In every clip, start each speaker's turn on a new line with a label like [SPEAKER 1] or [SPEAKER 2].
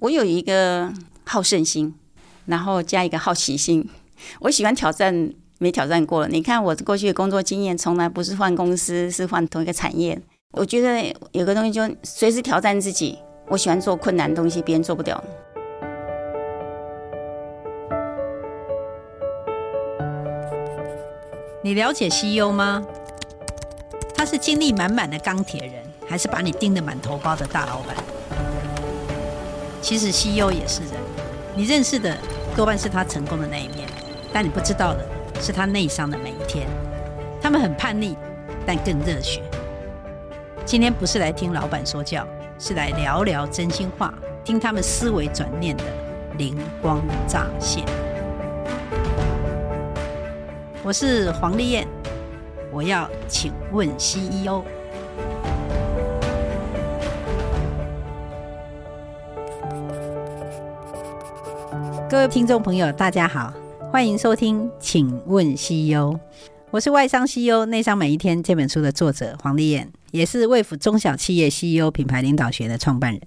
[SPEAKER 1] 我有一个好胜心，然后加一个好奇心。我喜欢挑战没挑战过。你看我过去的工作经验，从来不是换公司，是换同一个产业。我觉得有个东西就随时挑战自己。我喜欢做困难的东西，别人做不了。
[SPEAKER 2] 你了解 CEO 吗？他是精力满满的钢铁人，还是把你盯得满头包的大老板？其实 CEO 也是人，你认识的多半是他成功的那一面，但你不知道的是他内伤的每一天。他们很叛逆，但更热血。今天不是来听老板说教，是来聊聊真心话，听他们思维转念的灵光乍现。我是黄丽燕，我要请问 CEO。各位听众朋友，大家好，欢迎收听，请问 CEO。我是外商 CEO 内商每一天这本书的作者黄丽燕，也是卫府中小企业 CEO 品牌领导学的创办人。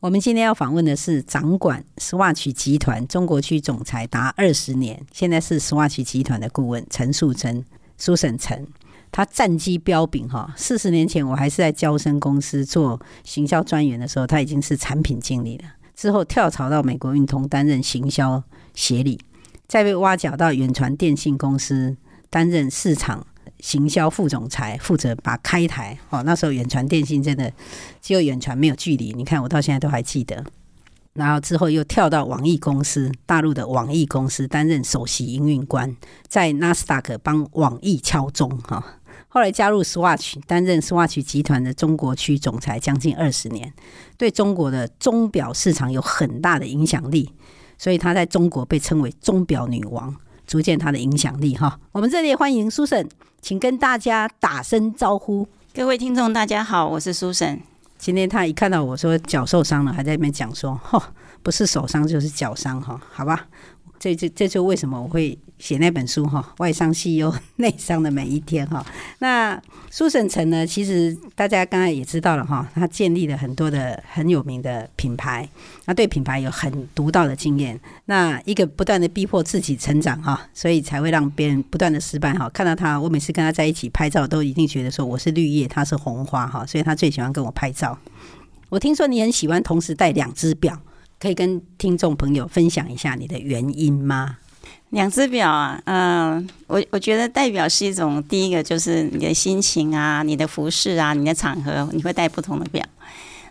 [SPEAKER 2] 我们今天要访问的是掌管 Swatch 集团中国区总裁达二十年，现在是 Swatch 集团的顾问陈素贞，Susan 陈。他战绩彪炳哈，四十年前我还是在娇生公司做行销专员的时候，他已经是产品经理了。之后跳槽到美国运通担任行销协理，再被挖角到远传电信公司担任市场行销副总裁，负责把开台哦。那时候远传电信真的只有远传没有距离，你看我到现在都还记得。然后之后又跳到网易公司，大陆的网易公司担任首席营运官，在纳斯达克帮网易敲钟哈。后来加入 Swatch，担任 Swatch 集团的中国区总裁将近二十年，对中国的钟表市场有很大的影响力，所以她在中国被称为钟表女王，逐渐她的影响力哈。我们热烈欢迎 Susan，请跟大家打声招呼。
[SPEAKER 1] 各位听众大家好，我是 Susan。
[SPEAKER 2] 今天她一看到我说脚受伤了，还在那边讲说，吼，不是手伤就是脚伤哈，好吧。这这这就为什么我会写那本书哈，外伤西忧内伤的每一天哈。那苏沈成呢，其实大家刚才也知道了哈，他建立了很多的很有名的品牌，他对品牌有很独到的经验。那一个不断的逼迫自己成长哈，所以才会让别人不断的失败哈。看到他，我每次跟他在一起拍照，都一定觉得说我是绿叶，他是红花哈，所以他最喜欢跟我拍照。我听说你很喜欢同时戴两只表。可以跟听众朋友分享一下你的原因吗？
[SPEAKER 1] 两只表啊，嗯、呃，我我觉得代表是一种，第一个就是你的心情啊，你的服饰啊，你的场合，你会戴不同的表。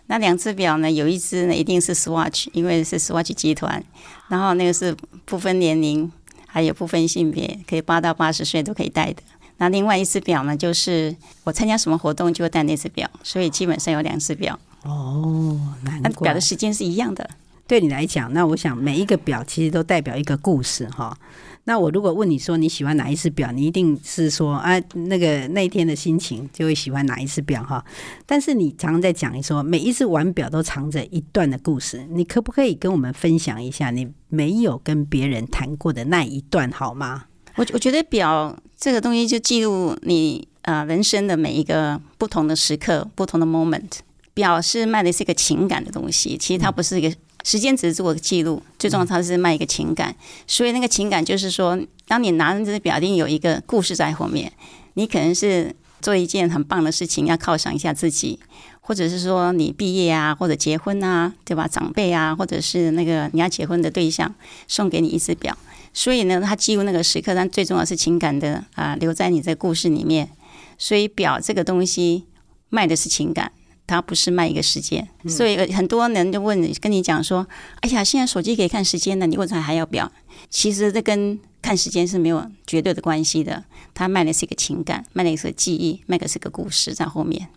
[SPEAKER 1] 那两只表呢，有一只呢一定是 Swatch，因为是 Swatch 集团，然后那个是不分年龄，还有不分性别，可以八到八十岁都可以戴的。那另外一只表呢，就是我参加什么活动就会戴那只表，所以基本上有两只表。
[SPEAKER 2] 哦，难怪。
[SPEAKER 1] 表的时间是一样的。
[SPEAKER 2] 对你来讲，那我想每一个表其实都代表一个故事哈。那我如果问你说你喜欢哪一只表，你一定是说啊，那个那一天的心情就会喜欢哪一只表哈。但是你常常在讲一说，每一只腕表都藏着一段的故事，你可不可以跟我们分享一下你没有跟别人谈过的那一段好吗？
[SPEAKER 1] 我我觉得表这个东西就记录你呃人生的每一个不同的时刻，不同的 moment。表是卖的是一个情感的东西，其实它不是一个。时间只是做个记录，最重要它是卖一个情感，所以那个情感就是说，当你拿着这只表，一定有一个故事在后面。你可能是做一件很棒的事情，要犒赏一下自己，或者是说你毕业啊，或者结婚啊，对吧？长辈啊，或者是那个你要结婚的对象送给你一只表，所以呢，它记录那个时刻，但最重要是情感的啊，留在你这故事里面。所以表这个东西卖的是情感。它不是卖一个时间，所以很多人就问你，跟你讲说：“哎呀，现在手机可以看时间了，你为什么还要表？”其实这跟看时间是没有绝对的关系的。它卖的是一个情感，卖的是个记忆，卖的是个故事在后面。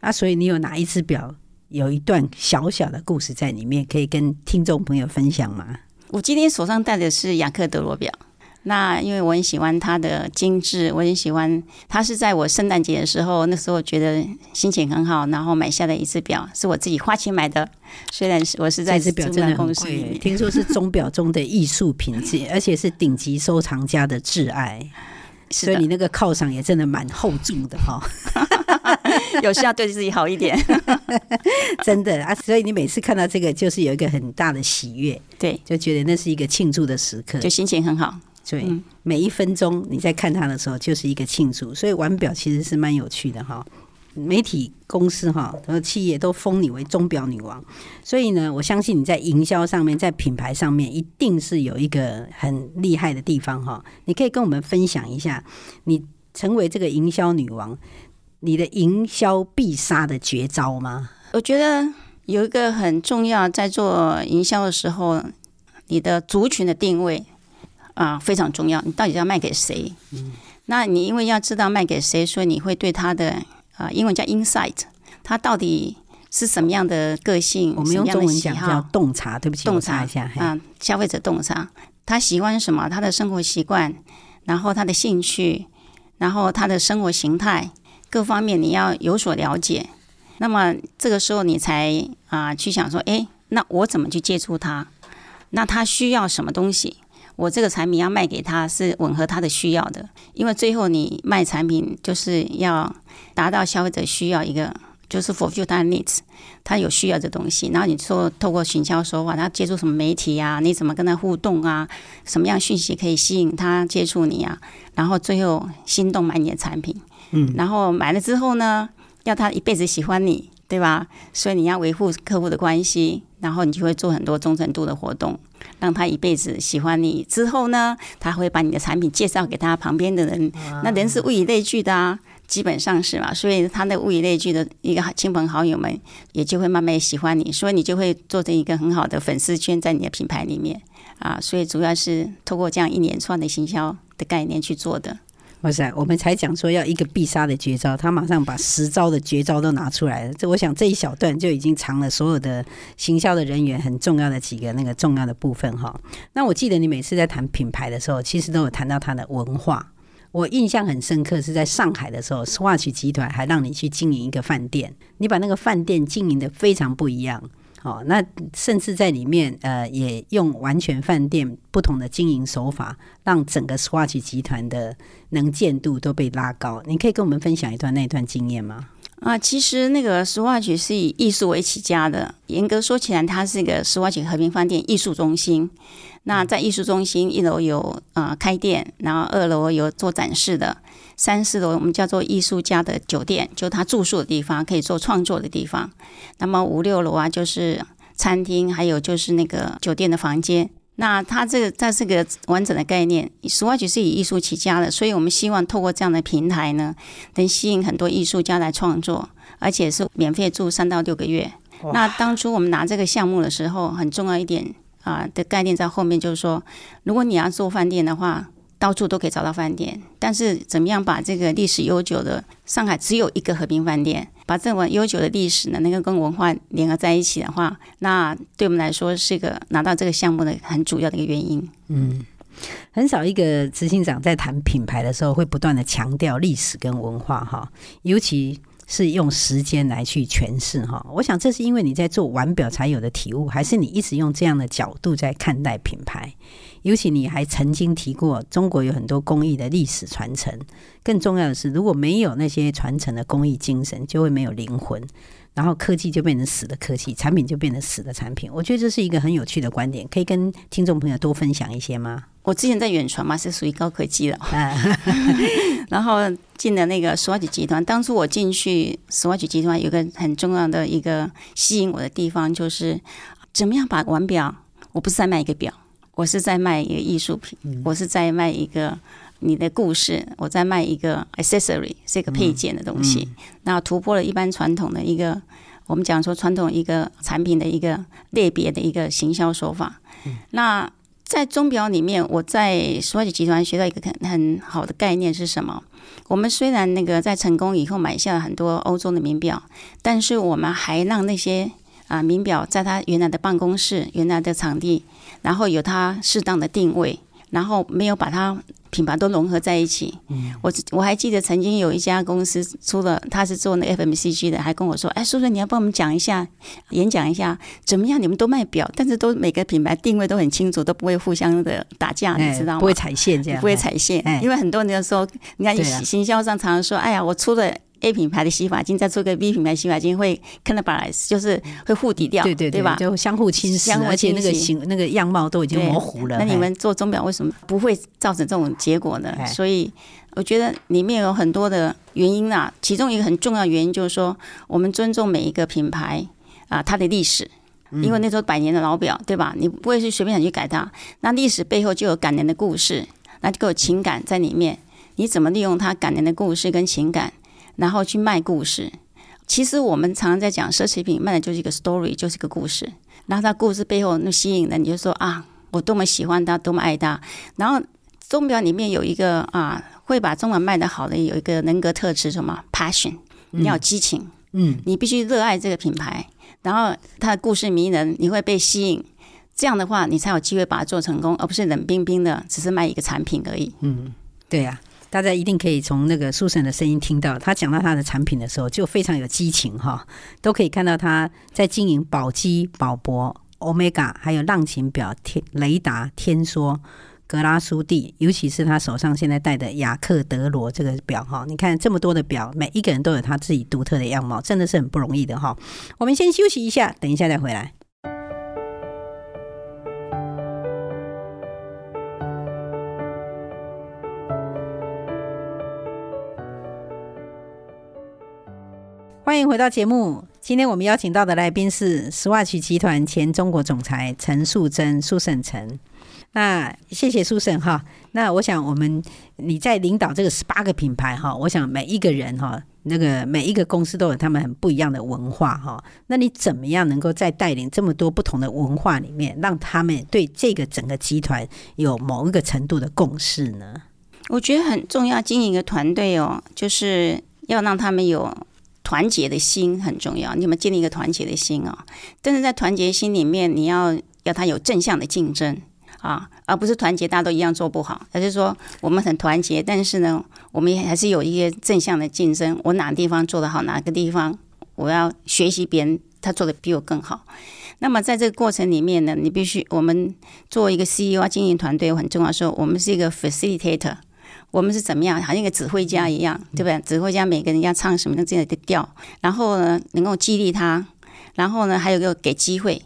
[SPEAKER 2] 那所以你有哪一只表有一段小小的故事在里面，可以跟听众朋友分享吗？
[SPEAKER 1] 我今天手上戴的是雅克德罗表。那因为我很喜欢它的精致，我很喜欢它是在我圣诞节的时候，那时候觉得心情很好，然后买下的一只表，是我自己花钱买的。虽然是我是在这只表真的很贵，
[SPEAKER 2] 听说是钟表中的艺术品质，而且是顶级收藏家的挚爱。所以你那个犒赏也真的蛮厚重的哈，
[SPEAKER 1] 有需要对自己好一点，
[SPEAKER 2] 真的啊！所以你每次看到这个，就是有一个很大的喜悦，
[SPEAKER 1] 对，
[SPEAKER 2] 就觉得那是一个庆祝的时刻，
[SPEAKER 1] 就心情很好。
[SPEAKER 2] 对，嗯、每一分钟你在看它的时候，就是一个庆祝。所以玩表其实是蛮有趣的哈。媒体公司哈和企业都封你为钟表女王，所以呢，我相信你在营销上面，在品牌上面，一定是有一个很厉害的地方哈。你可以跟我们分享一下，你成为这个营销女王，你的营销必杀的绝招吗？
[SPEAKER 1] 我觉得有一个很重要，在做营销的时候，你的族群的定位啊非常重要。你到底要卖给谁？嗯，那你因为要知道卖给谁，所以你会对他的。啊，英文叫 insight，他到底是什么样的个性？
[SPEAKER 2] 我们用中文讲叫洞察，对不起，
[SPEAKER 1] 洞察一下啊，消费者洞察，他喜欢什么？他的生活习惯，然后他的兴趣，然后他的生活形态，各方面你要有所了解。那么这个时候你才啊去想说，哎，那我怎么去接触他？那他需要什么东西？我这个产品要卖给他是吻合他的需要的，因为最后你卖产品就是要达到消费者需要一个，就是 fulfill their needs，他有需要的东西。然后你说透过行销手法，他接触什么媒体啊？你怎么跟他互动啊？什么样讯息可以吸引他接触你啊？然后最后心动买你的产品，嗯，然后买了之后呢，要他一辈子喜欢你，对吧？所以你要维护客户的关系，然后你就会做很多忠诚度的活动。让他一辈子喜欢你之后呢，他会把你的产品介绍给他旁边的人。那人是物以类聚的啊，基本上是嘛。所以他的物以类聚的一个亲朋好友们也就会慢慢喜欢你，所以你就会做成一个很好的粉丝圈在你的品牌里面啊。所以主要是透过这样一连串的行销的概念去做的。
[SPEAKER 2] 哇塞！我们才讲说要一个必杀的绝招，他马上把十招的绝招都拿出来了。这我想这一小段就已经藏了所有的行销的人员很重要的几个那个重要的部分哈。那我记得你每次在谈品牌的时候，其实都有谈到它的文化。我印象很深刻，是在上海的时候，Swatch 集团还让你去经营一个饭店，你把那个饭店经营得非常不一样。哦，那甚至在里面，呃，也用完全饭店不同的经营手法，让整个 Swatch 集团的能见度都被拉高。你可以跟我们分享一段那一段经验吗？
[SPEAKER 1] 啊，其实那个 Swatch 是以艺术为起家的，严格说起来，它是一个 Swatch 和平饭店艺术中心。那在艺术中心一楼有啊开店，然后二楼有做展示的。三四楼我们叫做艺术家的酒店，就他住宿的地方，可以做创作的地方。那么五六楼啊，就是餐厅，还有就是那个酒店的房间。那它这个在这个完整的概念，Swatch 是以艺术起家的，所以我们希望透过这样的平台呢，能吸引很多艺术家来创作，而且是免费住三到六个月。那当初我们拿这个项目的时候，很重要一点啊的概念在后面，就是说，如果你要做饭店的话。到处都可以找到饭店，但是怎么样把这个历史悠久的上海只有一个和平饭店，把这么悠久的历史呢，能够跟文化联合在一起的话，那对我们来说是一个拿到这个项目的很主要的一个原因。
[SPEAKER 2] 嗯，很少一个执行长在谈品牌的时候会不断的强调历史跟文化哈，尤其是用时间来去诠释哈。我想这是因为你在做腕表才有的体悟，还是你一直用这样的角度在看待品牌？尤其你还曾经提过，中国有很多工艺的历史传承。更重要的是，如果没有那些传承的工艺精神，就会没有灵魂，然后科技就变成死的科技，产品就变成死的产品。我觉得这是一个很有趣的观点，可以跟听众朋友多分享一些吗？
[SPEAKER 1] 我之前在远传嘛，是属于高科技的，然后进了那个 Swatch 集团。当初我进去 Swatch 集团，有个很重要的一个吸引我的地方，就是怎么样把腕表，我不是在卖一个表。我是在卖一个艺术品，嗯、我是在卖一个你的故事，我在卖一个 accessory，是一个配件的东西。那、突破了一般传统的一个，我们讲说传统一个产品的一个类别的一个行销手法。嗯、那在钟表里面，我在 Swatch 集团学到一个很很好的概念是什么？我们虽然那个在成功以后买下了很多欧洲的名表，但是我们还让那些啊名表在他原来的办公室、原来的场地。然后有它适当的定位，然后没有把它品牌都融合在一起。嗯，我我还记得曾经有一家公司出了，他是做那 FMCG 的，还跟我说：“哎，叔叔，你要帮我们讲一下，演讲一下，怎么样？你们都卖表，但是都每个品牌定位都很清楚，都不会互相的打架，你知道吗？
[SPEAKER 2] 不会踩线这样，
[SPEAKER 1] 不会踩线。因为很多人就说，你看行销上常常说：‘哎呀，我出了 A 品牌的洗发精，再做个 B 品牌洗发精，会 cannibalize，就是会互抵掉，
[SPEAKER 2] 对对对，
[SPEAKER 1] 对吧？
[SPEAKER 2] 就相互侵蚀，而且那个形那个样貌都已经模糊了。
[SPEAKER 1] 那你们做钟表为什么不会造成这种结果呢？所以我觉得里面有很多的原因啊，其中一个很重要的原因就是说，我们尊重每一个品牌啊，它的历史。因为那时候百年的老表，对吧？你不会是随便想去改它。那历史背后就有感人的故事，那就有情感在里面。你怎么利用它感人的故事跟情感，然后去卖故事？其实我们常常在讲奢侈品卖的就是一个 story，就是一个故事。然后它故事背后那吸引人，你就说啊，我多么喜欢它，多么爱它。然后钟表里面有一个啊，会把钟表卖得好的有一个人格特质，什么 passion，你要激情，嗯，你必须热爱这个品牌。然后它的故事迷人，你会被吸引，这样的话你才有机会把它做成功，而不是冷冰冰的，只是卖一个产品而已。
[SPEAKER 2] 嗯，对呀、啊，大家一定可以从那个 Susan 的声音听到，他讲到他的产品的时候就非常有激情哈，都可以看到他在经营宝玑、宝珀、Omega，还有浪琴表、天雷达、天梭。格拉苏蒂，尤其是他手上现在戴的雅克德罗这个表哈，你看这么多的表，每一个人都有他自己独特的样貌，真的是很不容易的哈。我们先休息一下，等一下再回来。欢迎回到节目，今天我们邀请到的来宾是 Swatch 集团前中国总裁陈素贞苏省成。那谢谢苏省哈。那我想我们你在领导这个十八个品牌哈，我想每一个人哈，那个每一个公司都有他们很不一样的文化哈。那你怎么样能够在带领这么多不同的文化里面，让他们对这个整个集团有某一个程度的共识呢？
[SPEAKER 1] 我觉得很重要，经营一个团队哦，就是要让他们有团结的心很重要。你们建立一个团结的心哦？但是在团结心里面，你要要他有正向的竞争。啊，而不是团结，大家都一样做不好。而是说，我们很团结，但是呢，我们也还是有一些正向的竞争。我哪个地方做得好，哪个地方我要学习别人，他做得比我更好。那么在这个过程里面呢，你必须，我们作为一个 CEO 啊，经营团队很重要。说我们是一个 facilitator，我们是怎么样，好像一个指挥家一样，对不对？指挥家每个人要唱什么的这样的调，然后呢，能够激励他，然后呢，还有一个给机会。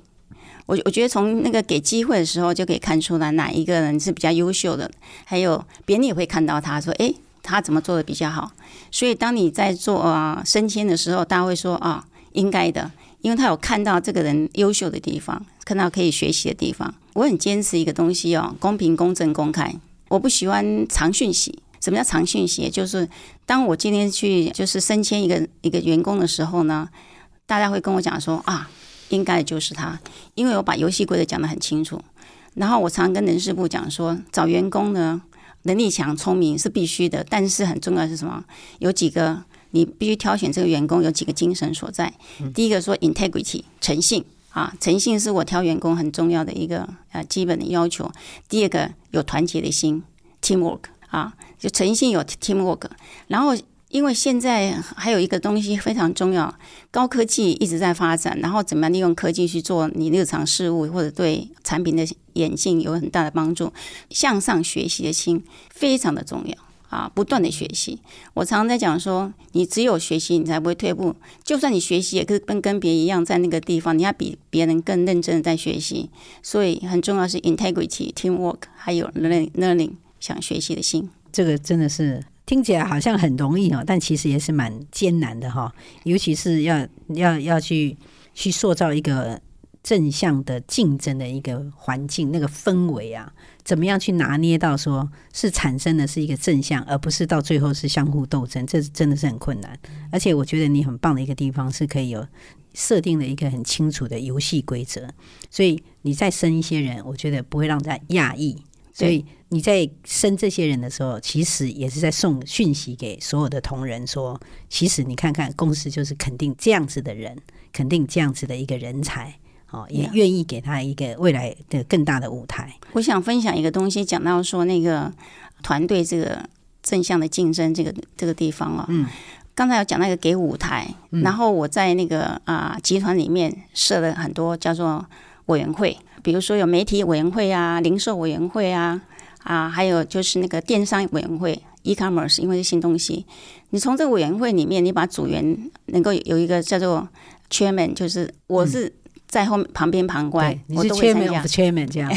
[SPEAKER 1] 我我觉得从那个给机会的时候就可以看出来哪一个人是比较优秀的，还有别人也会看到他说，诶，他怎么做的比较好。所以当你在做啊升迁的时候，大家会说啊，应该的，因为他有看到这个人优秀的地方，看到可以学习的地方。我很坚持一个东西哦，公平、公正、公开。我不喜欢长讯息。什么叫长讯息？就是当我今天去就是升迁一个一个员工的时候呢，大家会跟我讲说啊。应该就是他，因为我把游戏规则讲得很清楚。然后我常跟人事部讲说，找员工呢，能力强、聪明是必须的，但是很重要的是什么？有几个你必须挑选这个员工，有几个精神所在。第一个说 integrity 诚信啊，诚信是我挑员工很重要的一个呃基本的要求。第二个有团结的心 teamwork 啊，就诚信有 teamwork，然后。因为现在还有一个东西非常重要，高科技一直在发展，然后怎么样利用科技去做你日常事务，或者对产品的演进有很大的帮助。向上学习的心非常的重要啊，不断的学习。我常常在讲说，你只有学习，你才不会退步。就算你学习也跟跟跟别人一样，在那个地方，你要比别人更认真的在学习。所以很重要是 integrity、teamwork，还有 learning learning 想学习的心。
[SPEAKER 2] 这个真的是。听起来好像很容易哦，但其实也是蛮艰难的哈。尤其是要要要去去塑造一个正向的竞争的一个环境，那个氛围啊，怎么样去拿捏到说是产生的是一个正向，而不是到最后是相互斗争，这真的是很困难。而且我觉得你很棒的一个地方是可以有设定了一个很清楚的游戏规则，所以你再生一些人，我觉得不会让人家讶异。所以你在生这些人的时候，其实也是在送讯息给所有的同仁，说，其实你看看公司就是肯定这样子的人，肯定这样子的一个人才，哦，也愿意给他一个未来的更大的舞台。
[SPEAKER 1] 我想分享一个东西，讲到说那个团队这个正向的竞争这个这个地方啊，嗯，刚才有讲那个给舞台，然后我在那个啊集团里面设了很多叫做委员会。比如说有媒体委员会啊，零售委员会啊，啊，还有就是那个电商委员会，e-commerce，因为是新东西。你从这个委员会里面，你把组员能够有一个叫做 chairman，就是我是在后面旁边旁观，
[SPEAKER 2] 嗯、我是 chairman of chairman 这样。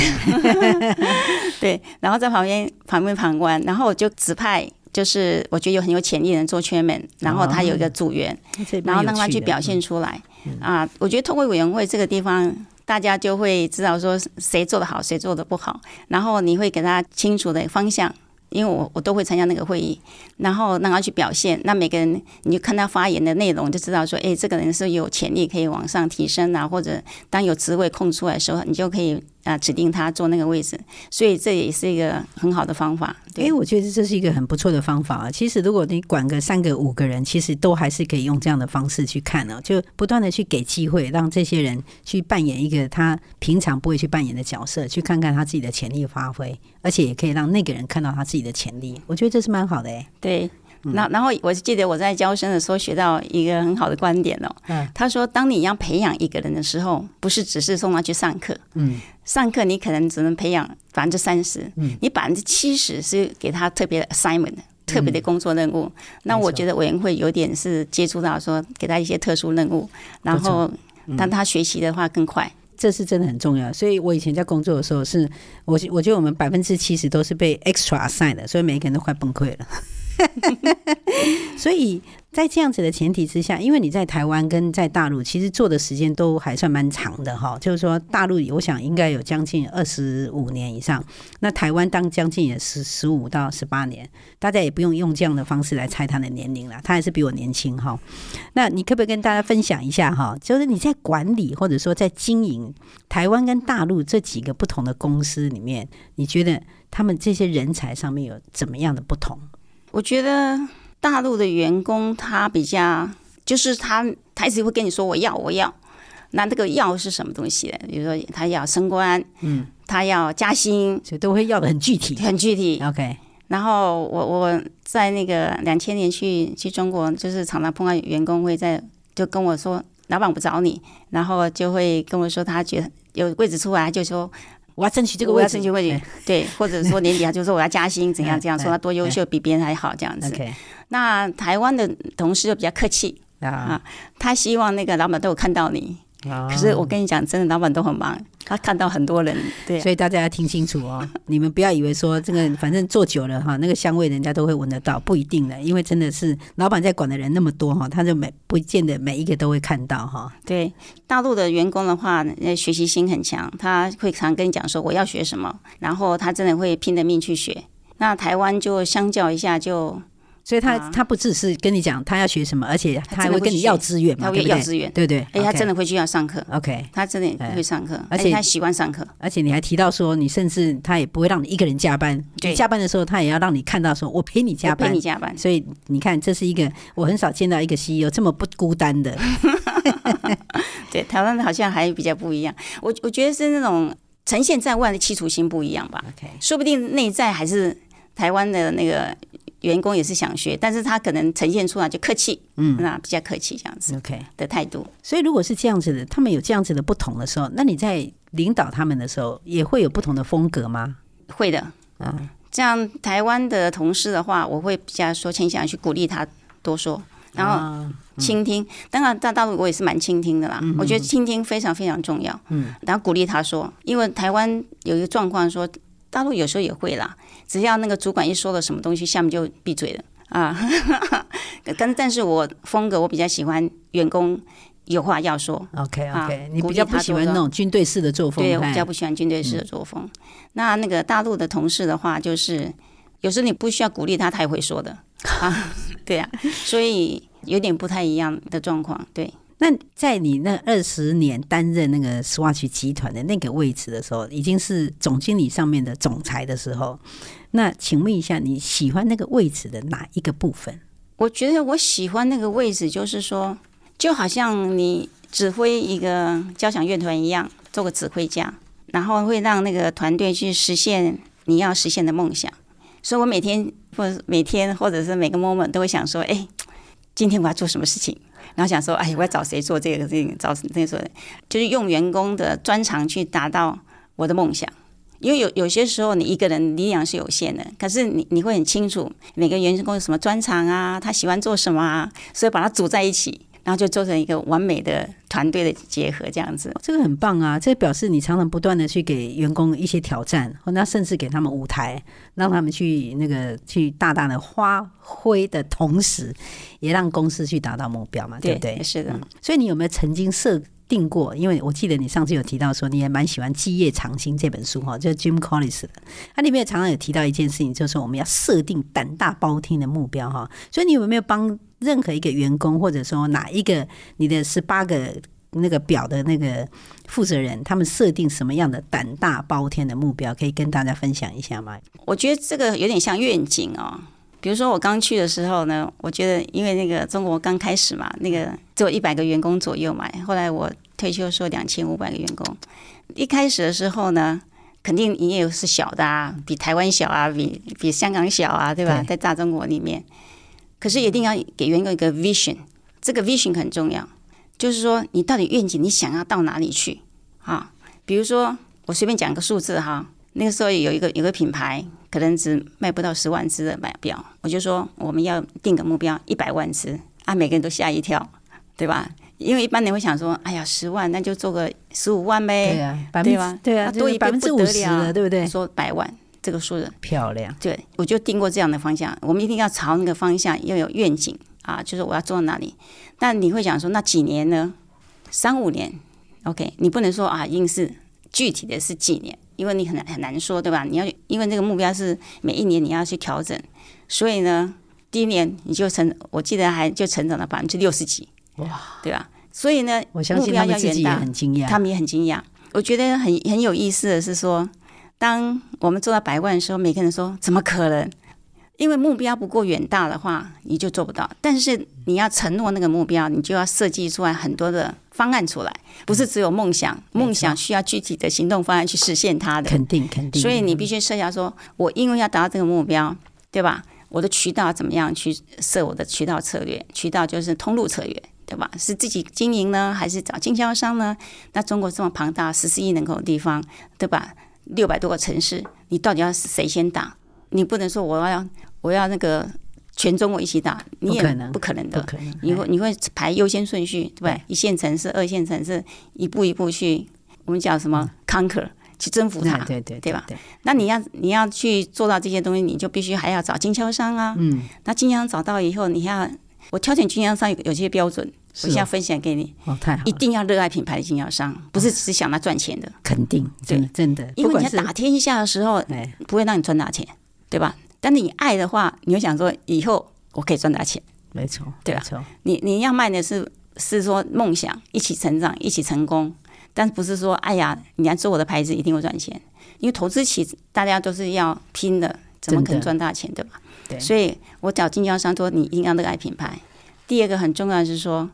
[SPEAKER 1] 对，然后在旁边旁边旁观，然后我就指派，就是我觉得有很有潜力的人做 chairman，然后他有一个组员，哦、然后让他去表现出来。嗯、啊，我觉得通过委员会这个地方。大家就会知道说谁做的好，谁做的不好，然后你会给他清楚的方向，因为我我都会参加那个会议，然后让他去表现。那每个人你就看他发言的内容，就知道说，哎，这个人是有潜力可以往上提升啊，或者当有职位空出来的时候，你就可以。啊，指定他坐那个位置，所以这也是一个很好的方法。对，
[SPEAKER 2] 欸，我觉得这是一个很不错的方法啊。其实，如果你管个三个、五个人，其实都还是可以用这样的方式去看呢，就不断的去给机会，让这些人去扮演一个他平常不会去扮演的角色，去看看他自己的潜力发挥，而且也可以让那个人看到他自己的潜力。我觉得这是蛮好的哎。
[SPEAKER 1] 对。那然后我记得我在招生的时候学到一个很好的观点哦，嗯他说，当你要培养一个人的时候，不是只是送他去上课，嗯，上课你可能只能培养百分之三十，嗯，你百分之七十是给他特别的 assignment，特别的工作任务。那我觉得委员会有点是接触到说给他一些特殊任务，然后让他学习的话更快，
[SPEAKER 2] 这是真的很重要。所以我以前在工作的时候是，我我觉得我们百分之七十都是被 extra assign 的，所以每一个人都快崩溃了。所以在这样子的前提之下，因为你在台湾跟在大陆，其实做的时间都还算蛮长的哈。就是说，大陆我想应该有将近二十五年以上，那台湾当将近也是十五到十八年。大家也不用用这样的方式来猜他的年龄了，他还是比我年轻哈。那你可不可以跟大家分享一下哈？就是你在管理或者说在经营台湾跟大陆这几个不同的公司里面，你觉得他们这些人才上面有怎么样的不同？
[SPEAKER 1] 我觉得大陆的员工他比较，就是他他一直会跟你说我要我要，那这个要是什么东西？比如说他要升官，嗯，他要加薪，
[SPEAKER 2] 所以都会要的很具体，
[SPEAKER 1] 很具体。
[SPEAKER 2] OK。
[SPEAKER 1] 然后我我在那个两千年去去中国，就是常常碰到员工会在就跟我说，老板不找你，然后就会跟我说他觉得有位置出来，就说。
[SPEAKER 2] 我要争取这个位置，我要
[SPEAKER 1] 争取位置，对，或者说年底他就说我要加薪，怎样这样说他多优秀，比别人还好这样子。那台湾的同事就比较客气啊，他希望那个老板都有看到你。可是我跟你讲，真的，老板都很忙，他看到很多人，对，
[SPEAKER 2] 所以大家要听清楚哦。你们不要以为说这个，反正做久了哈，那个香味人家都会闻得到，不一定的，因为真的是老板在管的人那么多哈，他就每不见得每一个都会看到哈。
[SPEAKER 1] 对，大陆的员工的话，那学习心很强，他会常跟你讲说我要学什么，然后他真的会拼了命去学。那台湾就相较一下就。
[SPEAKER 2] 所以他他不只是跟你讲他要学什么，而且他还会跟你要资源嘛，
[SPEAKER 1] 他会要资源，
[SPEAKER 2] 对不对？
[SPEAKER 1] 哎，他真的会去要上课
[SPEAKER 2] ，OK，
[SPEAKER 1] 他真的会上课，而且他喜欢上课。
[SPEAKER 2] 而且你还提到说，你甚至他也不会让你一个人加班，对加班的时候他也要让你看到说，我陪你加班，
[SPEAKER 1] 陪你加班。
[SPEAKER 2] 所以你看，这是一个我很少见到一个 CEO 这么不孤单的。
[SPEAKER 1] 对，台湾好像还比较不一样。我我觉得是那种呈现在外的企图心不一样吧。OK，说不定内在还是台湾的那个。员工也是想学，但是他可能呈现出来就客气，嗯，那比较客气这样子，OK 的态度。
[SPEAKER 2] 所以如果是这样子的，他们有这样子的不同的时候，那你在领导他们的时候，也会有不同的风格吗？
[SPEAKER 1] 会的，嗯，这样台湾的同事的话，我会比较说倾向去鼓励他多说，然后倾听。当然在大陆我也是蛮倾听的啦，我觉得倾听非常非常重要。嗯，然后鼓励他说，因为台湾有一个状况说。大陆有时候也会啦，只要那个主管一说了什么东西，下面就闭嘴了啊。但但是我风格我比较喜欢员工有话要说。
[SPEAKER 2] OK OK，你比较不喜欢那种军队式的作风。
[SPEAKER 1] 对，我比较不喜欢军队式的作风。嗯、那那个大陆的同事的话，就是有时候你不需要鼓励他，他也会说的啊。对啊，所以有点不太一样的状况。对。
[SPEAKER 2] 那在你那二十年担任那个 Swatch 集团的那个位置的时候，已经是总经理上面的总裁的时候，那请问一下，你喜欢那个位置的哪一个部分？
[SPEAKER 1] 我觉得我喜欢那个位置，就是说，就好像你指挥一个交响乐团一样，做个指挥家，然后会让那个团队去实现你要实现的梦想。所以我每天或者每天或者是每个 moment 都会想说，哎，今天我要做什么事情？然后想说，哎，我要找谁做这个？这个找谁做？就是用员工的专长去达到我的梦想。因为有有些时候你一个人力量是有限的，可是你你会很清楚每个员工有什么专长啊，他喜欢做什么啊，所以把它组在一起。然后就做成一个完美的团队的结合，这样子，
[SPEAKER 2] 这个很棒啊！这表示你常常不断的去给员工一些挑战，或那甚至给他们舞台，让他们去那个去大大的发挥的同时，也让公司去达到目标嘛，对，对不对？
[SPEAKER 1] 是的、嗯。
[SPEAKER 2] 所以你有没有曾经设定过？因为我记得你上次有提到说，你也蛮喜欢《基业长青》这本书哈，就是 Jim Collins 的，它里面常常有提到一件事情，就是说我们要设定胆大包天的目标哈。所以你有没有帮？任何一个员工，或者说哪一个你的十八个那个表的那个负责人，他们设定什么样的胆大包天的目标，可以跟大家分享一下吗？
[SPEAKER 1] 我觉得这个有点像愿景哦。比如说我刚去的时候呢，我觉得因为那个中国刚开始嘛，那个只有一百个员工左右嘛。后来我退休说两千五百个员工，一开始的时候呢，肯定营业额是小的啊，比台湾小啊，比比香港小啊，对吧？对，在大中国里面。可是一定要给员工一个 vision，这个 vision 很重要，就是说你到底愿景你想要到哪里去啊？比如说我随便讲个数字哈，那个时候有一个有个品牌可能只卖不到十万只的买表，我就说我们要定个目标一百万只啊，每个人都吓一跳，对吧？因为一般人会想说，哎呀，十万那就做个十五万呗，
[SPEAKER 2] 对啊，
[SPEAKER 1] 对吧？
[SPEAKER 2] 对啊，多一百分之五十了，对不对？
[SPEAKER 1] 说百万。这个数字
[SPEAKER 2] 漂亮，
[SPEAKER 1] 对，我就定过这样的方向。我们一定要朝那个方向，要有愿景啊，就是我要做到哪里。但你会想说，那几年呢？三五年，OK，你不能说啊，硬是具体的是几年，因为你很难很难说，对吧？你要因为这个目标是每一年你要去调整，所以呢，第一年你就成，我记得还就成长了百分之六十几，哇，对吧？所以呢，
[SPEAKER 2] 我相信他们自己也很惊讶，
[SPEAKER 1] 他们也很惊讶。我觉得很很有意思的是说。当我们做到百万的时候，每个人说怎么可能？因为目标不够远大的话，你就做不到。但是你要承诺那个目标，你就要设计出来很多的方案出来，不是只有梦想。梦想需要具体的行动方案去实现它的。
[SPEAKER 2] 肯定肯定。
[SPEAKER 1] 所以你必须设下说，我因为要达到这个目标，对吧？我的渠道怎么样去设我的渠道策略？渠道就是通路策略，对吧？是自己经营呢，还是找经销商呢？那中国这么庞大，十四亿人口的地方，对吧？六百多个城市，你到底要谁先打？你不能说我要我要那个全中国一起打，你也不可能的。你会你会排优先顺序，对不对？一线城市、二线城市，一步一步去，我们叫什么 conquer 去征服它，对对对吧？那你要你要去做到这些东西，你就必须还要找经销商啊。嗯，那经销商找到以后，你要我挑选经销商有有些标准。我现在分享给你，
[SPEAKER 2] 哦，太好，
[SPEAKER 1] 一定要热爱品牌的经销商，不是只想他赚钱的，
[SPEAKER 2] 肯定，对，真的，
[SPEAKER 1] 因为你在打天下的时候，不会让你赚大钱，对吧？但是你爱的话，你会想说以后我可以赚大钱，
[SPEAKER 2] 没错，
[SPEAKER 1] 对吧？你你要卖的是是说梦想，一起成长，一起成功，但是不是说哎呀，你要做我的牌子一定会赚钱？因为投资起大家都是要拼的，怎么可能赚大钱，对吧？对，所以我找经销商说，你一定要热爱品牌。第二个很重要的是说。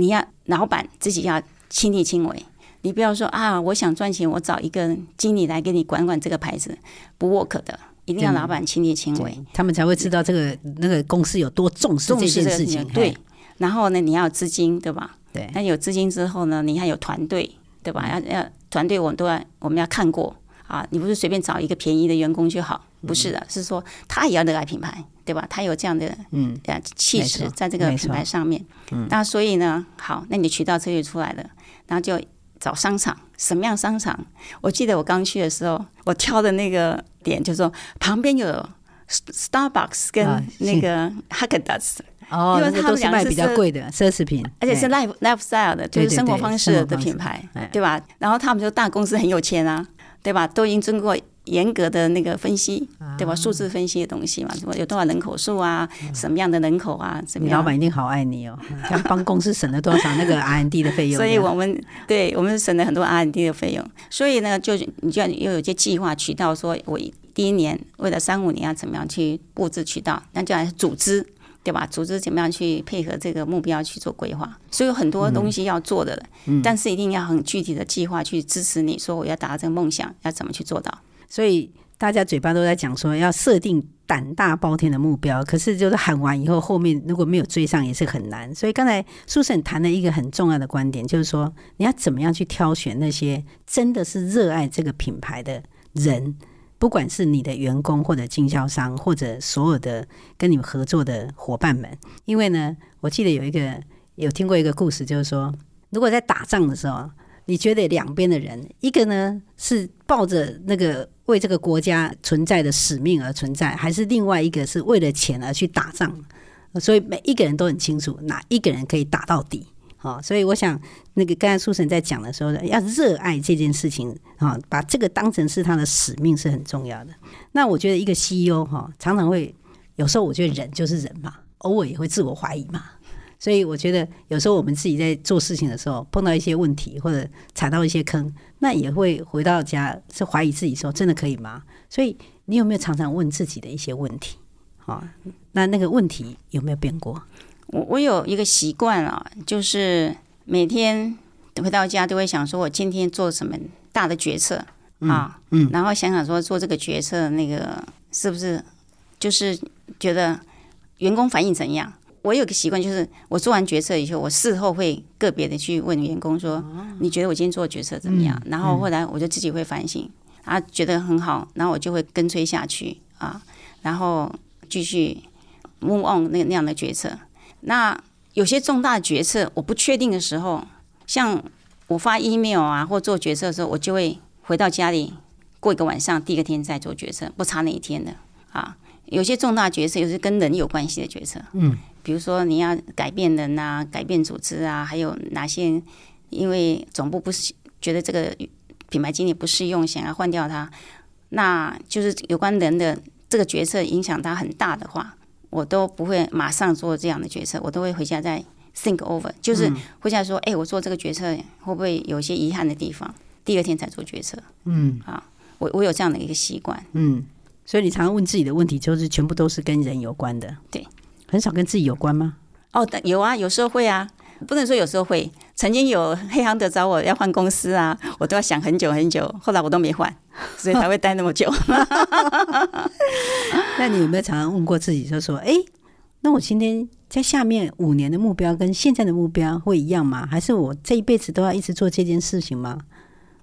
[SPEAKER 1] 你要老板自己要亲力亲为，你不要说啊，我想赚钱，我找一个经理来给你管管这个牌子，不 work 的，一定要老板亲力亲为，
[SPEAKER 2] 他们才会知道这个那个公司有多重视这件事情。
[SPEAKER 1] 对，然后呢，你要有资金，对吧？对，那有资金之后呢，你要有团队，对吧？要要团队，我们都要我们要看过啊，你不是随便找一个便宜的员工就好，不是的，是说他也要热爱品牌。对吧？他有这样的嗯气势，在这个品牌上面。嗯，那所以呢，好，那你渠道策略出来了，然后就找商场，什么样商场？我记得我刚去的时候，我挑的那个点就是说旁边有 Starbucks 跟那个 Häagen-Dazs
[SPEAKER 2] 哦，因为他们都是卖比较贵的奢侈品，
[SPEAKER 1] 而且是 life lifestyle 的，就是生活方式的品牌，对吧？然后他们就大公司很有钱啊，对吧？都已经经过。严格的那个分析，对吧？数字分析的东西嘛，什么有多少人口数啊？什么样的人口啊？怎么样？
[SPEAKER 2] 老板一定好爱你哦，他帮公司省了多少那个 R&D 的费用？
[SPEAKER 1] 所以我们对我们省了很多 R&D 的费用。所以呢，就你就要又有些计划渠道，说我第一年为了三五年要怎么样去布置渠道，那就要组织。对吧？组织怎么样去配合这个目标去做规划？所以有很多东西要做的，嗯，但是一定要很具体的计划去支持你。说我要达到这个梦想，要怎么去做到？
[SPEAKER 2] 所以大家嘴巴都在讲说要设定胆大包天的目标，可是就是喊完以后，后面如果没有追上也是很难。所以刚才苏沈谈了一个很重要的观点，就是说你要怎么样去挑选那些真的是热爱这个品牌的人，不管是你的员工或者经销商，或者所有的跟你们合作的伙伴们，因为呢，我记得有一个有听过一个故事，就是说，如果在打仗的时候，你觉得两边的人，一个呢是抱着那个为这个国家存在的使命而存在，还是另外一个是为了钱而去打仗？所以每一个人都很清楚哪一个人可以打到底。好，所以我想，那个刚才苏神在讲的时候，要热爱这件事情啊，把这个当成是他的使命是很重要的。那我觉得一个 CEO 哈，常常会有时候我觉得人就是人嘛，偶尔也会自我怀疑嘛。所以我觉得有时候我们自己在做事情的时候，碰到一些问题或者踩到一些坑，那也会回到家是怀疑自己说真的可以吗？所以你有没有常常问自己的一些问题？啊，那那个问题有没有变过？
[SPEAKER 1] 我我有一个习惯啊，就是每天回到家都会想说，我今天做什么大的决策啊，嗯，嗯，然后想想说做这个决策那个是不是就是觉得员工反应怎样？我有个习惯，就是我做完决策以后，我事后会个别的去问员工说，你觉得我今天做的决策怎么样？嗯，然后后来我就自己会反省，啊，觉得很好，然后我就会跟催下去啊，然后继续 move on 那那样的决策。那有些重大决策我不确定的时候，像我发 email 啊，或做决策的时候，我就会回到家里过一个晚上，第一个天再做决策，不差哪一天的啊。有些重大决策，有些跟人有关系的决策，嗯，比如说你要改变人啊，改变组织啊，还有哪些因为总部不是觉得这个品牌经理不适用，想要换掉他，那就是有关人的这个决策影响他很大的话。我都不会马上做这样的决策，我都会回家再 think over，就是回家说，哎、嗯欸，我做这个决策会不会有些遗憾的地方？第二天才做决策。嗯，啊，我我有这样的一个习惯。
[SPEAKER 2] 嗯，所以你常常问自己的问题，就是全部都是跟人有关的。
[SPEAKER 1] 对，
[SPEAKER 2] 很少跟自己有关吗？
[SPEAKER 1] 哦，有啊，有时候会啊。不能说有时候会，曾经有黑行的找我要换公司啊，我都要想很久很久，后来我都没换，所以才会待那么久。
[SPEAKER 2] 那你有没有常常问过自己，就说：哎，那我今天在下面五年的目标跟现在的目标会一样吗？还是我这一辈子都要一直做这件事情吗？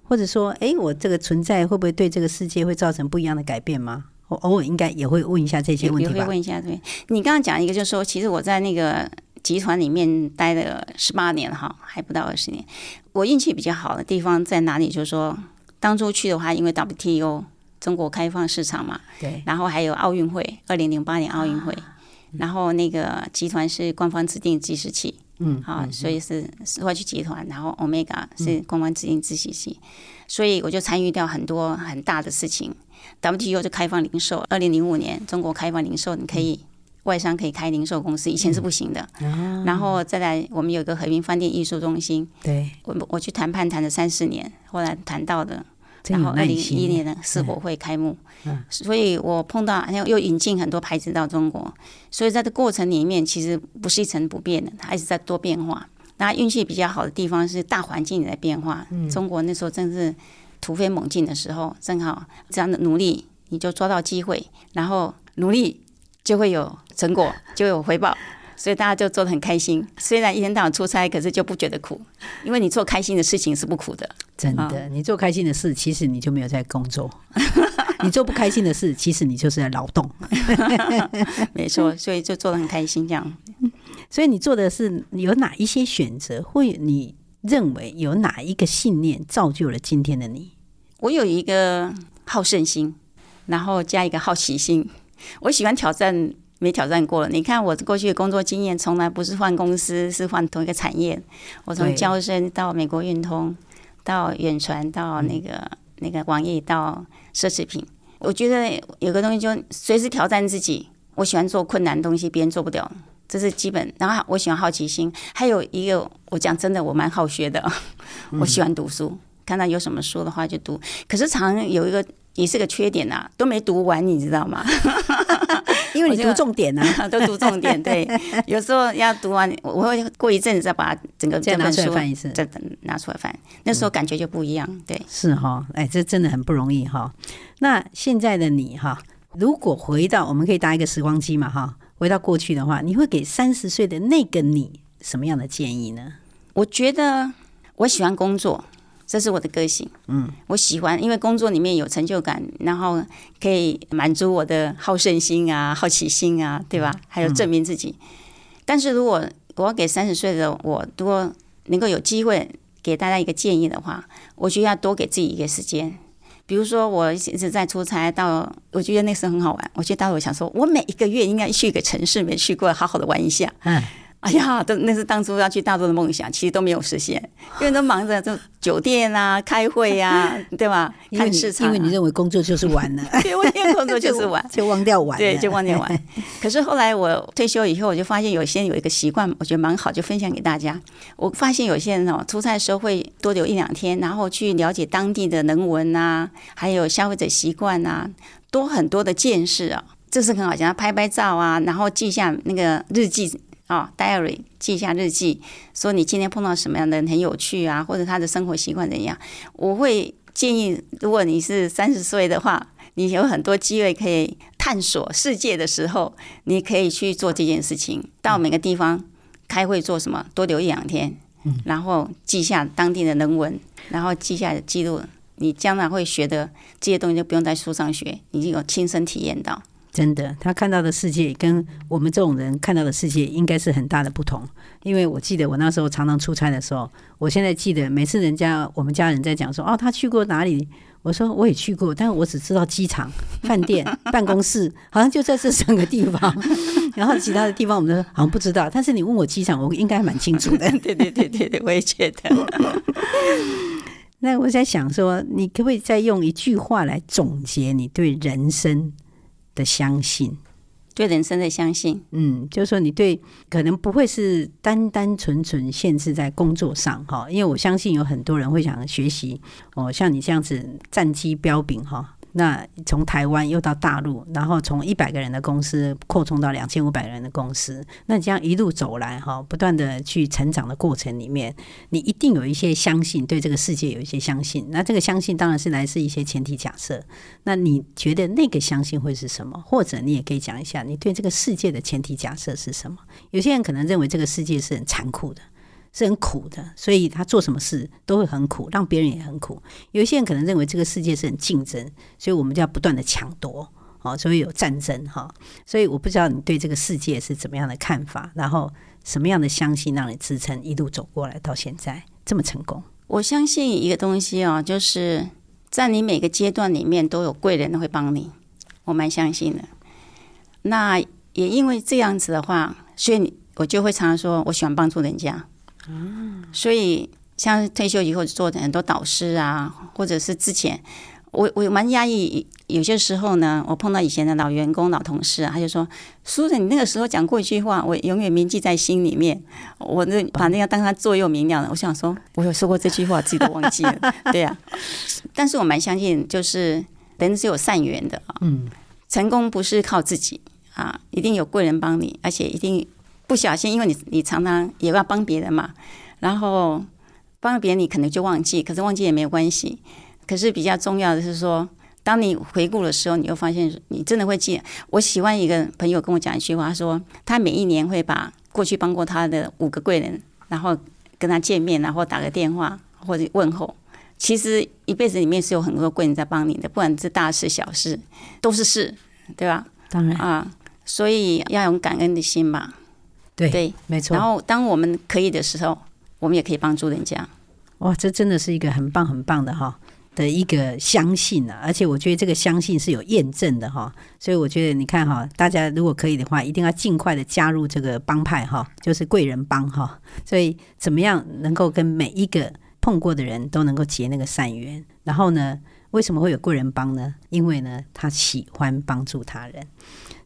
[SPEAKER 2] 或者说，哎，我这个存在会不会对这个世界会造成不一样的改变吗？我偶尔应该也会问一下这些问题吧。
[SPEAKER 1] 也会问一下，对。你刚刚讲一个，就是说，其实我在那个。集团里面待了十八年哈，还不到二十年。我运气比较好的地方在哪里？就是说，当初去的话，因为 WTO 中国开放市场嘛，对。然后还有奥运会，二零零八年奥运会，啊、然后那个集团是官方指定计时器，嗯，好、啊，所以是石化区集团，然后 Omega 是公关指定计时器，嗯、所以我就参与掉很多很大的事情。WTO 就开放零售，二零零五年中国开放零售，你可以。外商可以开零售公司，以前是不行的。嗯、然后再来，我们有一个和平饭店艺术中心。对，我我去谈判谈了三四年，后来谈到的。然后二零一一年的世博会开幕，嗯、所以我碰到又又引进很多牌子到中国，所以在这过程里面其实不是一成不变的，它一直在多变化。那运气比较好的地方是大环境也在变化。嗯、中国那时候正是突飞猛进的时候，正好这样的努力，你就抓到机会，然后努力。就会有成果，就有回报，所以大家就做的很开心。虽然一天到晚出差，可是就不觉得苦，因为你做开心的事情是不苦的。
[SPEAKER 2] 真的，哦、你做开心的事，其实你就没有在工作；你做不开心的事，其实你就是在劳动。
[SPEAKER 1] 没错，所以就做的很开心，这样。
[SPEAKER 2] 所以你做的是有哪一些选择，或你认为有哪一个信念造就了今天的你？
[SPEAKER 1] 我有一个好胜心，然后加一个好奇心。我喜欢挑战没挑战过了。你看我过去的工作经验，从来不是换公司，是换同一个产业。我从交生到美国运通，到远传，到那个那个网页，到奢侈品。我觉得有个东西就随时挑战自己。我喜欢做困难的东西，别人做不了，这是基本。然后我喜欢好奇心，还有一个我讲真的，我蛮好学的。我喜欢读书，看到有什么书的话就读。可是常常有一个。也是个缺点呐、啊，都没读完，你知道吗？
[SPEAKER 2] 因为你读重点啊，
[SPEAKER 1] 都读重点。对，有时候要读完，我会过一阵子再把整个这本书翻一次，再拿出来翻。那时候感觉就不一样。对，
[SPEAKER 2] 是哈，哎，这真的很不容易哈。那现在的你哈，如果回到，我们可以搭一个时光机嘛哈，回到过去的话，你会给三十岁的那个你什么样的建议呢？
[SPEAKER 1] 我觉得我喜欢工作，这是我的个性。嗯，我喜欢，因为工作里面有成就感，然后可以满足我的好胜心啊、好奇心啊，对吧？还有证明自己。嗯、但是如果我要给三十岁的我，如果能够有机会给大家一个建议的话，我觉得要多给自己一个时间。比如说，我一直在出差，到我觉得那时候很好玩。我觉得待会我想说，我每一个月应该去一个城市没去过，好好的玩一下。嗯。哎呀，都那是当初要去大陆的梦想，其实都没有实现，因为都忙着就酒店啊、开会啊，对吧？看市场，
[SPEAKER 2] 因为你认为工作就是玩了，
[SPEAKER 1] 对，我认为工作就是玩，
[SPEAKER 2] 就忘掉玩，
[SPEAKER 1] 对，就忘掉玩。可是后来我退休以后，我就发现有些人有一个习惯，我觉得蛮好，就分享给大家。我发现有些人哦，出差的时候会多留一两天，然后去了解当地的人文啊，还有消费者习惯啊，多很多的见识啊，这是很好，像拍拍照啊，然后记下那个日记。哦，diary 记一下日记，说你今天碰到什么样的人很有趣啊，或者他的生活习惯怎样？我会建议，如果你是三十岁的话，你有很多机会可以探索世界的时候，你可以去做这件事情。到每个地方开会做什么，多留一两天，然后记下当地的人文，然后记下记录，你将来会学的这些东西就不用在书上学，你就有亲身体验到。
[SPEAKER 2] 真的，他看到的世界跟我们这种人看到的世界应该是很大的不同。因为我记得我那时候常常出差的时候，我现在记得每次人家我们家人在讲说哦，他去过哪里，我说我也去过，但是我只知道机场、饭店、办公室，好像就在这三个地方，然后其他的地方我们都好像不知道。但是你问我机场，我应该蛮清楚的。
[SPEAKER 1] 对对对对对，我也觉得。
[SPEAKER 2] 那我在想说，你可不可以再用一句话来总结你对人生的相信，
[SPEAKER 1] 对人生的相信，
[SPEAKER 2] 嗯，就是说你对可能不会是单单纯纯限制在工作上哈，因为我相信有很多人会想学习哦，像你这样子战绩标炳哈。那从台湾又到大陆，然后从一百个人的公司扩充到两千五百人的公司，那这样一路走来哈，不断的去成长的过程里面，你一定有一些相信，对这个世界有一些相信。那这个相信当然是来自一些前提假设。那你觉得那个相信会是什么？或者你也可以讲一下，你对这个世界的前提假设是什么？有些人可能认为这个世界是很残酷的。是很苦的，所以他做什么事都会很苦，让别人也很苦。有一些人可能认为这个世界是很竞争，所以我们就要不断的抢夺，哦，所以有战争哈。所以我不知道你对这个世界是怎么样的看法，然后什么样的相信让你支撑一路走过来到现在这么成功？
[SPEAKER 1] 我相信一个东西啊，就是在你每个阶段里面都有贵人会帮你，我蛮相信的。那也因为这样子的话，所以我就会常常说我喜欢帮助人家。嗯，所以像退休以后做的很多导师啊，或者是之前我我蛮压抑，有些时候呢，我碰到以前的老员工、老同事啊，他就说：“苏轼，你那个时候讲过一句话，我永远铭记在心里面。”我那把那个当他座右铭一样的。我想说，我有说过这句话，自己都忘记了。对呀、啊，但是我蛮相信，就是人是有善缘的啊。嗯，成功不是靠自己啊，一定有贵人帮你，而且一定。不小心，因为你你常常也要帮别人嘛，然后帮了别人，你可能就忘记，可是忘记也没有关系。可是比较重要的是说，当你回顾的时候，你又发现你真的会记。我喜欢一个朋友跟我讲一句话，他说他每一年会把过去帮过他的五个贵人，然后跟他见面，然后打个电话或者问候。其实一辈子里面是有很多贵人在帮你的，不管是大事小事，都是事，对吧？
[SPEAKER 2] 当然
[SPEAKER 1] 啊，所以要有感恩的心吧。
[SPEAKER 2] 对对，没错。
[SPEAKER 1] 然后，当我们可以的时候，我们也可以帮助人家。
[SPEAKER 2] 哇，这真的是一个很棒很棒的哈的一个相信啊！而且我觉得这个相信是有验证的哈。所以我觉得你看哈，大家如果可以的话，一定要尽快的加入这个帮派哈，就是贵人帮哈。所以怎么样能够跟每一个碰过的人都能够结那个善缘？然后呢，为什么会有贵人帮呢？因为呢，他喜欢帮助他人。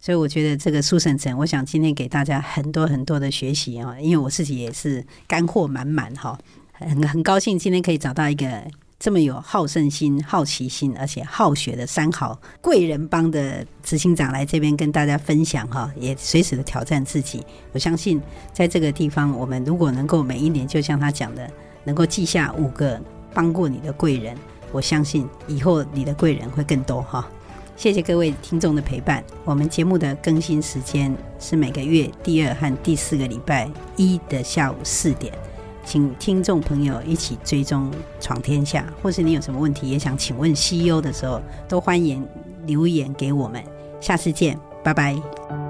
[SPEAKER 2] 所以我觉得这个苏圣成，我想今天给大家很多很多的学习啊，因为我自己也是干货满满哈，很很高兴今天可以找到一个这么有好胜心、好奇心，而且好学的三好贵人帮的执行长来这边跟大家分享哈，也随时的挑战自己。我相信在这个地方，我们如果能够每一年就像他讲的，能够记下五个帮过你的贵人，我相信以后你的贵人会更多哈。谢谢各位听众的陪伴。我们节目的更新时间是每个月第二和第四个礼拜一的下午四点。请听众朋友一起追踪闯天下，或是你有什么问题也想请问 CEO 的时候，都欢迎留言给我们。下次见，拜拜。